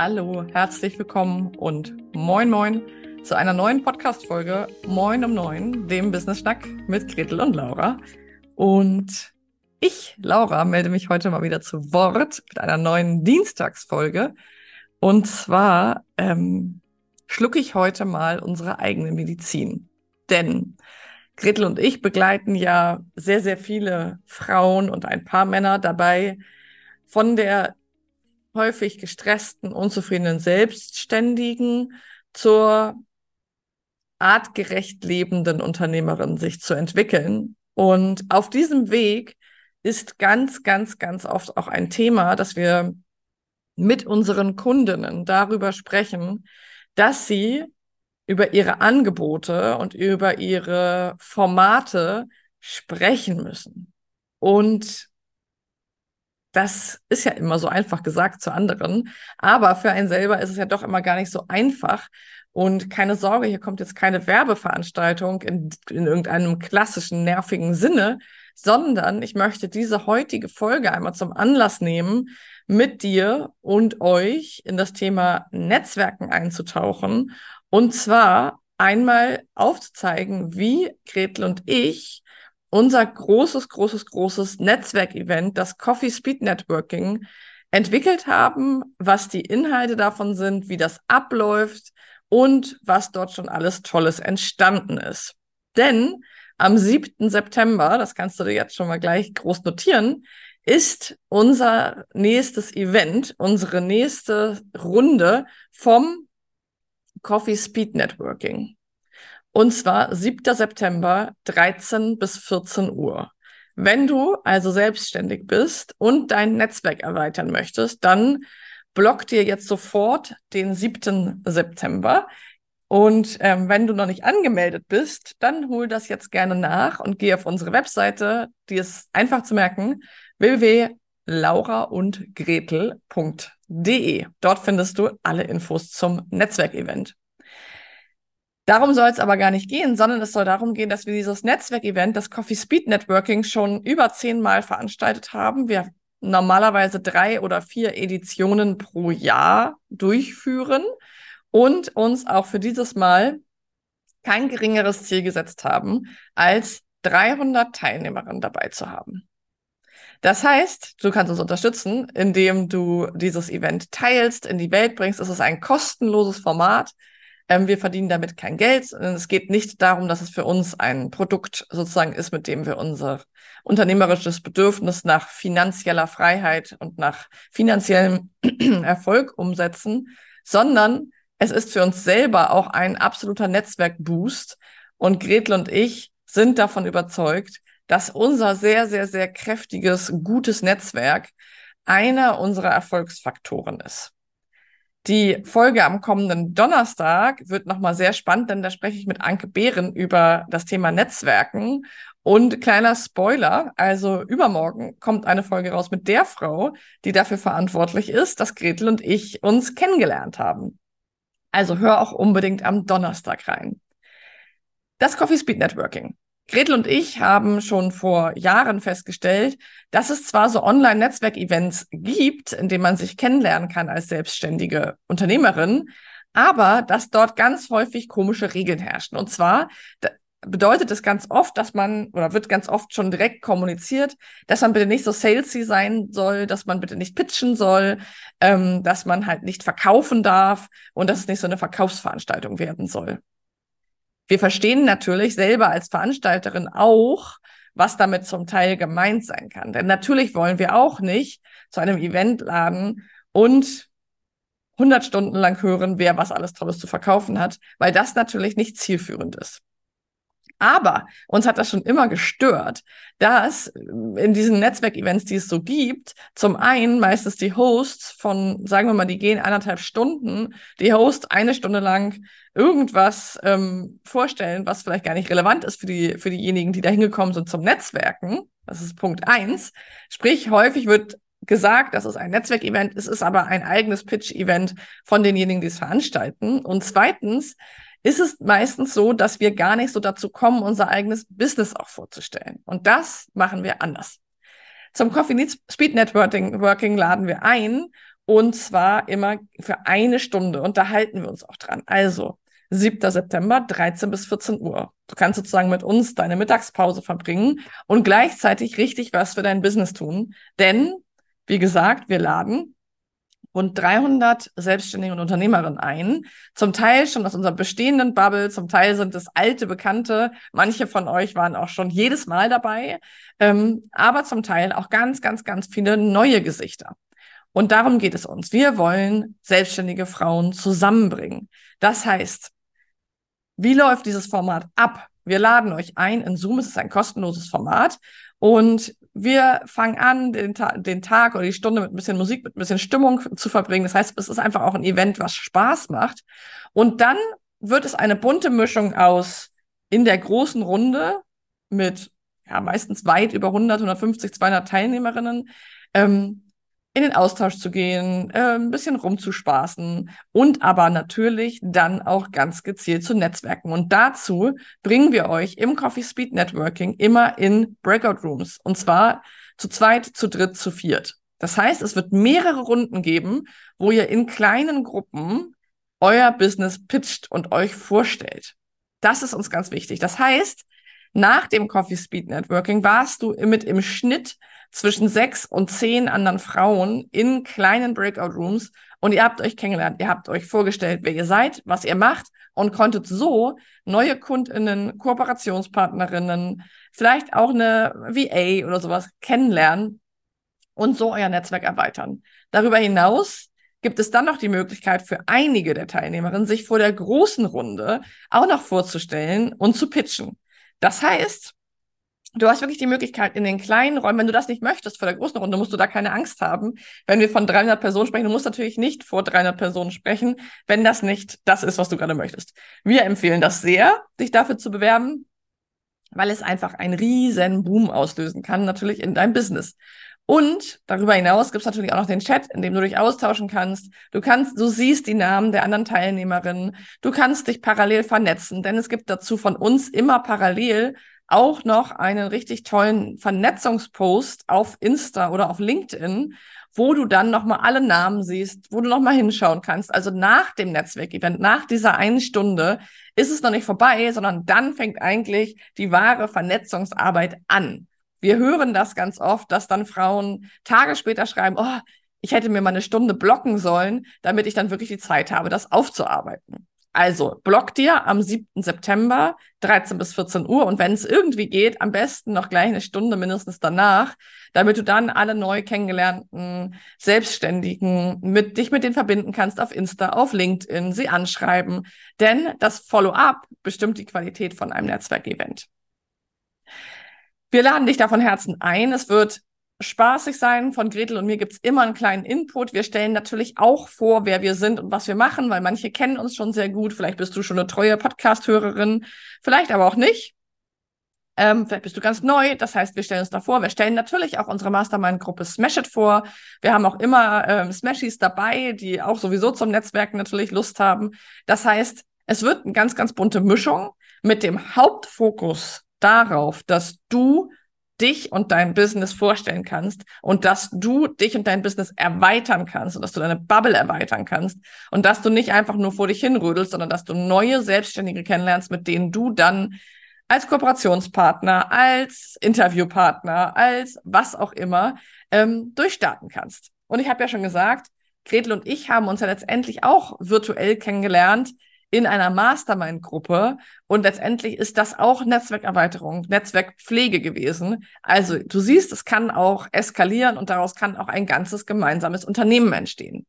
Hallo, herzlich willkommen und moin moin zu einer neuen Podcast-Folge Moin um Neun, dem Business Schnack mit Gretel und Laura. Und ich, Laura, melde mich heute mal wieder zu Wort mit einer neuen Dienstagsfolge. Und zwar ähm, schlucke ich heute mal unsere eigene Medizin. Denn Gretel und ich begleiten ja sehr, sehr viele Frauen und ein paar Männer dabei, von der häufig gestressten, unzufriedenen Selbstständigen zur artgerecht lebenden Unternehmerin sich zu entwickeln. Und auf diesem Weg ist ganz, ganz, ganz oft auch ein Thema, dass wir mit unseren Kundinnen darüber sprechen, dass sie über ihre Angebote und über ihre Formate sprechen müssen. Und das ist ja immer so einfach gesagt zu anderen, aber für einen selber ist es ja doch immer gar nicht so einfach. Und keine Sorge, hier kommt jetzt keine Werbeveranstaltung in, in irgendeinem klassischen, nervigen Sinne, sondern ich möchte diese heutige Folge einmal zum Anlass nehmen, mit dir und euch in das Thema Netzwerken einzutauchen. Und zwar einmal aufzuzeigen, wie Gretel und ich unser großes, großes, großes Netzwerkevent, das Coffee Speed Networking, entwickelt haben, was die Inhalte davon sind, wie das abläuft und was dort schon alles Tolles entstanden ist. Denn am 7. September, das kannst du dir jetzt schon mal gleich groß notieren, ist unser nächstes Event, unsere nächste Runde vom Coffee Speed Networking. Und zwar 7. September, 13 bis 14 Uhr. Wenn du also selbstständig bist und dein Netzwerk erweitern möchtest, dann block dir jetzt sofort den 7. September. Und ähm, wenn du noch nicht angemeldet bist, dann hol das jetzt gerne nach und geh auf unsere Webseite, die ist einfach zu merken, www.lauraundgretel.de. Dort findest du alle Infos zum Netzwerkevent. Darum soll es aber gar nicht gehen, sondern es soll darum gehen, dass wir dieses Netzwerkevent, das Coffee Speed Networking, schon über zehnmal veranstaltet haben. Wir normalerweise drei oder vier Editionen pro Jahr durchführen und uns auch für dieses Mal kein geringeres Ziel gesetzt haben, als 300 Teilnehmerinnen dabei zu haben. Das heißt, du kannst uns unterstützen, indem du dieses Event teilst, in die Welt bringst. Es ist ein kostenloses Format. Ähm, wir verdienen damit kein Geld. Es geht nicht darum, dass es für uns ein Produkt sozusagen ist, mit dem wir unser unternehmerisches Bedürfnis nach finanzieller Freiheit und nach finanziellem Erfolg umsetzen, sondern es ist für uns selber auch ein absoluter Netzwerkboost. Und Gretel und ich sind davon überzeugt, dass unser sehr, sehr, sehr kräftiges, gutes Netzwerk einer unserer Erfolgsfaktoren ist. Die Folge am kommenden Donnerstag wird nochmal sehr spannend, denn da spreche ich mit Anke Behren über das Thema Netzwerken. Und kleiner Spoiler, also übermorgen kommt eine Folge raus mit der Frau, die dafür verantwortlich ist, dass Gretel und ich uns kennengelernt haben. Also hör auch unbedingt am Donnerstag rein. Das Coffee Speed Networking. Gretel und ich haben schon vor Jahren festgestellt, dass es zwar so Online-Netzwerk-Events gibt, in denen man sich kennenlernen kann als selbstständige Unternehmerin, aber dass dort ganz häufig komische Regeln herrschen. Und zwar bedeutet es ganz oft, dass man, oder wird ganz oft schon direkt kommuniziert, dass man bitte nicht so salesy sein soll, dass man bitte nicht pitchen soll, ähm, dass man halt nicht verkaufen darf und dass es nicht so eine Verkaufsveranstaltung werden soll. Wir verstehen natürlich selber als Veranstalterin auch, was damit zum Teil gemeint sein kann. Denn natürlich wollen wir auch nicht zu einem Event laden und 100 Stunden lang hören, wer was alles Tolles zu verkaufen hat, weil das natürlich nicht zielführend ist. Aber uns hat das schon immer gestört, dass in diesen Netzwerkevents, die es so gibt, zum einen meistens die Hosts von, sagen wir mal, die gehen eineinhalb Stunden, die Hosts eine Stunde lang irgendwas ähm, vorstellen, was vielleicht gar nicht relevant ist für, die, für diejenigen, die da hingekommen sind zum Netzwerken. Das ist Punkt eins. Sprich, häufig wird gesagt, das ist ein Netzwerkevent, es ist aber ein eigenes Pitch-Event von denjenigen, die es veranstalten. Und zweitens ist es meistens so, dass wir gar nicht so dazu kommen, unser eigenes Business auch vorzustellen. Und das machen wir anders. Zum Coffee Needs Speed Networking Working laden wir ein Und zwar immer für eine Stunde. Und da halten wir uns auch dran. Also 7. September, 13 bis 14 Uhr. Du kannst sozusagen mit uns deine Mittagspause verbringen und gleichzeitig richtig was für dein Business tun. Denn, wie gesagt, wir laden rund 300 Selbstständige und Unternehmerinnen ein. Zum Teil schon aus unserer bestehenden Bubble, zum Teil sind es alte Bekannte. Manche von euch waren auch schon jedes Mal dabei, ähm, aber zum Teil auch ganz, ganz, ganz viele neue Gesichter. Und darum geht es uns. Wir wollen selbstständige Frauen zusammenbringen. Das heißt, wie läuft dieses Format ab? Wir laden euch ein in Zoom. Es ist ein kostenloses Format. Und wir fangen an, den, Ta den Tag oder die Stunde mit ein bisschen Musik, mit ein bisschen Stimmung zu verbringen. Das heißt, es ist einfach auch ein Event, was Spaß macht. Und dann wird es eine bunte Mischung aus in der großen Runde mit ja, meistens weit über 100, 150, 200 Teilnehmerinnen, ähm, in den Austausch zu gehen, äh, ein bisschen rumzuspaßen und aber natürlich dann auch ganz gezielt zu netzwerken. Und dazu bringen wir euch im Coffee Speed Networking immer in Breakout Rooms und zwar zu zweit, zu dritt, zu viert. Das heißt, es wird mehrere Runden geben, wo ihr in kleinen Gruppen euer Business pitcht und euch vorstellt. Das ist uns ganz wichtig. Das heißt, nach dem Coffee Speed Networking warst du mit im Schnitt zwischen sechs und zehn anderen Frauen in kleinen Breakout Rooms und ihr habt euch kennengelernt. Ihr habt euch vorgestellt, wer ihr seid, was ihr macht und konntet so neue Kundinnen, Kooperationspartnerinnen, vielleicht auch eine VA oder sowas kennenlernen und so euer Netzwerk erweitern. Darüber hinaus gibt es dann noch die Möglichkeit für einige der Teilnehmerinnen, sich vor der großen Runde auch noch vorzustellen und zu pitchen. Das heißt, Du hast wirklich die Möglichkeit in den kleinen Räumen, wenn du das nicht möchtest vor der großen Runde, musst du da keine Angst haben. Wenn wir von 300 Personen sprechen, du musst natürlich nicht vor 300 Personen sprechen, wenn das nicht das ist, was du gerade möchtest. Wir empfehlen das sehr, dich dafür zu bewerben, weil es einfach einen riesen Boom auslösen kann, natürlich in deinem Business. Und darüber hinaus gibt es natürlich auch noch den Chat, in dem du dich austauschen kannst. Du kannst, du siehst die Namen der anderen Teilnehmerinnen. Du kannst dich parallel vernetzen, denn es gibt dazu von uns immer parallel auch noch einen richtig tollen Vernetzungspost auf Insta oder auf LinkedIn, wo du dann nochmal alle Namen siehst, wo du nochmal hinschauen kannst. Also nach dem Netzwerkevent, nach dieser einen Stunde ist es noch nicht vorbei, sondern dann fängt eigentlich die wahre Vernetzungsarbeit an. Wir hören das ganz oft, dass dann Frauen Tage später schreiben, oh, ich hätte mir mal eine Stunde blocken sollen, damit ich dann wirklich die Zeit habe, das aufzuarbeiten. Also block dir am 7. September 13 bis 14 Uhr und wenn es irgendwie geht, am besten noch gleich eine Stunde mindestens danach, damit du dann alle neu kennengelernten Selbstständigen mit dich mit denen verbinden kannst auf Insta, auf LinkedIn, sie anschreiben, denn das Follow-up bestimmt die Qualität von einem Netzwerkevent. Wir laden dich da von Herzen ein. Es wird spaßig sein. Von Gretel und mir gibt's immer einen kleinen Input. Wir stellen natürlich auch vor, wer wir sind und was wir machen, weil manche kennen uns schon sehr gut. Vielleicht bist du schon eine treue Podcast-Hörerin, vielleicht aber auch nicht. Ähm, vielleicht bist du ganz neu. Das heißt, wir stellen uns da vor. Wir stellen natürlich auch unsere Mastermind-Gruppe Smash It vor. Wir haben auch immer ähm, Smashies dabei, die auch sowieso zum Netzwerken natürlich Lust haben. Das heißt, es wird eine ganz, ganz bunte Mischung mit dem Hauptfokus darauf, dass du dich und dein Business vorstellen kannst und dass du dich und dein Business erweitern kannst und dass du deine Bubble erweitern kannst und dass du nicht einfach nur vor dich hinrödelst, sondern dass du neue Selbstständige kennenlernst, mit denen du dann als Kooperationspartner, als Interviewpartner, als was auch immer ähm, durchstarten kannst. Und ich habe ja schon gesagt, Gretel und ich haben uns ja letztendlich auch virtuell kennengelernt in einer Mastermind-Gruppe. Und letztendlich ist das auch Netzwerkerweiterung, Netzwerkpflege gewesen. Also du siehst, es kann auch eskalieren und daraus kann auch ein ganzes gemeinsames Unternehmen entstehen.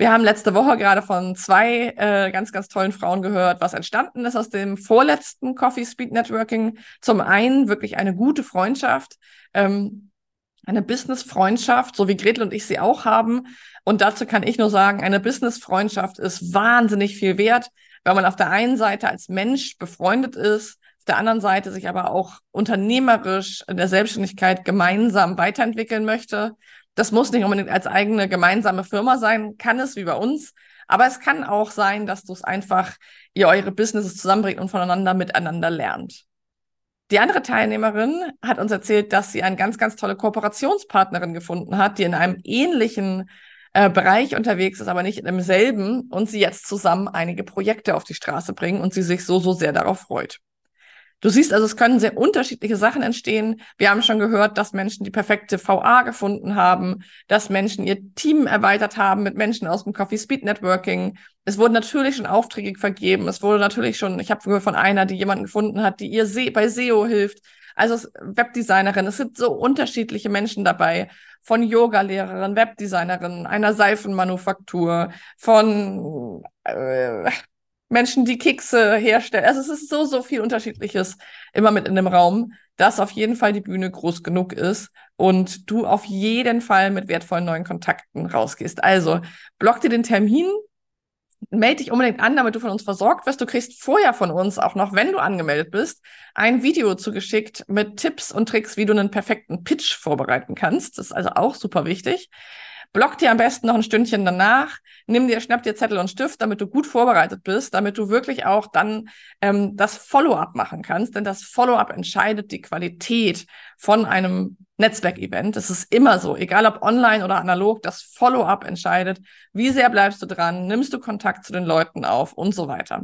Wir haben letzte Woche gerade von zwei äh, ganz, ganz tollen Frauen gehört, was entstanden ist aus dem vorletzten Coffee Speed Networking. Zum einen wirklich eine gute Freundschaft, ähm, eine Business-Freundschaft, so wie Gretel und ich sie auch haben. Und dazu kann ich nur sagen, eine Business-Freundschaft ist wahnsinnig viel wert, weil man auf der einen Seite als Mensch befreundet ist, auf der anderen Seite sich aber auch unternehmerisch in der Selbstständigkeit gemeinsam weiterentwickeln möchte. Das muss nicht unbedingt als eigene gemeinsame Firma sein, kann es wie bei uns. Aber es kann auch sein, dass du es einfach, ihr eure Businesses zusammenbringt und voneinander miteinander lernt. Die andere Teilnehmerin hat uns erzählt, dass sie eine ganz, ganz tolle Kooperationspartnerin gefunden hat, die in einem ähnlichen äh, Bereich unterwegs ist, aber nicht im selben und sie jetzt zusammen einige Projekte auf die Straße bringen und sie sich so, so sehr darauf freut. Du siehst also, es können sehr unterschiedliche Sachen entstehen. Wir haben schon gehört, dass Menschen die perfekte VA gefunden haben, dass Menschen ihr Team erweitert haben mit Menschen aus dem Coffee Speed Networking. Es wurden natürlich schon Aufträge vergeben. Es wurde natürlich schon, ich habe gehört von einer, die jemanden gefunden hat, die ihr bei SEO hilft. Also Webdesignerin. Es sind so unterschiedliche Menschen dabei. Von Yoga-Lehrerin, Webdesignerin, einer Seifenmanufaktur, von äh, Menschen, die Kekse herstellen. Also es ist so, so viel Unterschiedliches immer mit in dem Raum, dass auf jeden Fall die Bühne groß genug ist und du auf jeden Fall mit wertvollen neuen Kontakten rausgehst. Also block dir den Termin, melde dich unbedingt an, damit du von uns versorgt wirst. Du kriegst vorher von uns, auch noch wenn du angemeldet bist, ein Video zugeschickt mit Tipps und Tricks, wie du einen perfekten Pitch vorbereiten kannst. Das ist also auch super wichtig. Block dir am besten noch ein Stündchen danach, nimm dir, schnapp dir Zettel und Stift, damit du gut vorbereitet bist, damit du wirklich auch dann ähm, das Follow-up machen kannst. Denn das Follow-up entscheidet die Qualität von einem Netzwerkevent. Das ist immer so, egal ob online oder analog, das Follow-up entscheidet, wie sehr bleibst du dran, nimmst du Kontakt zu den Leuten auf und so weiter.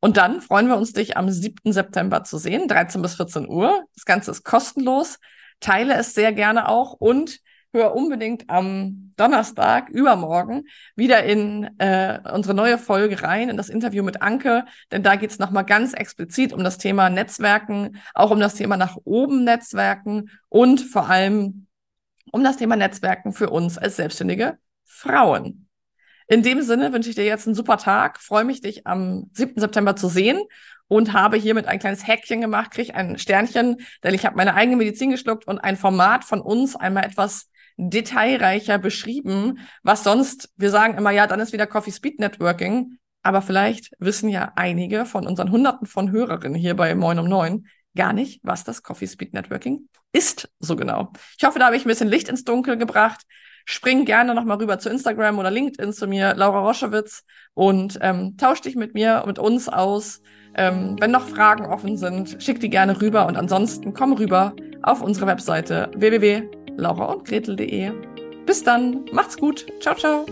Und dann freuen wir uns, dich am 7. September zu sehen, 13 bis 14 Uhr. Das Ganze ist kostenlos. Teile es sehr gerne auch und hör unbedingt am Donnerstag, übermorgen, wieder in äh, unsere neue Folge rein, in das Interview mit Anke, denn da geht es nochmal ganz explizit um das Thema Netzwerken, auch um das Thema nach oben Netzwerken und vor allem um das Thema Netzwerken für uns als selbstständige Frauen. In dem Sinne wünsche ich dir jetzt einen super Tag, freue mich, dich am 7. September zu sehen und habe hiermit ein kleines Häkchen gemacht, kriege ein Sternchen, denn ich habe meine eigene Medizin geschluckt und ein Format von uns einmal etwas detailreicher beschrieben, was sonst, wir sagen immer, ja, dann ist wieder Coffee Speed Networking, aber vielleicht wissen ja einige von unseren Hunderten von Hörerinnen hier bei Moin um Neun gar nicht, was das Coffee Speed Networking ist so genau. Ich hoffe, da habe ich ein bisschen Licht ins Dunkel gebracht. Spring gerne nochmal rüber zu Instagram oder LinkedIn zu mir, Laura Roschewitz, und ähm, tausch dich mit mir, mit uns aus. Ähm, wenn noch Fragen offen sind, schick die gerne rüber und ansonsten komm rüber auf unsere Webseite www laura und gretel.de. Bis dann, macht's gut. Ciao, ciao.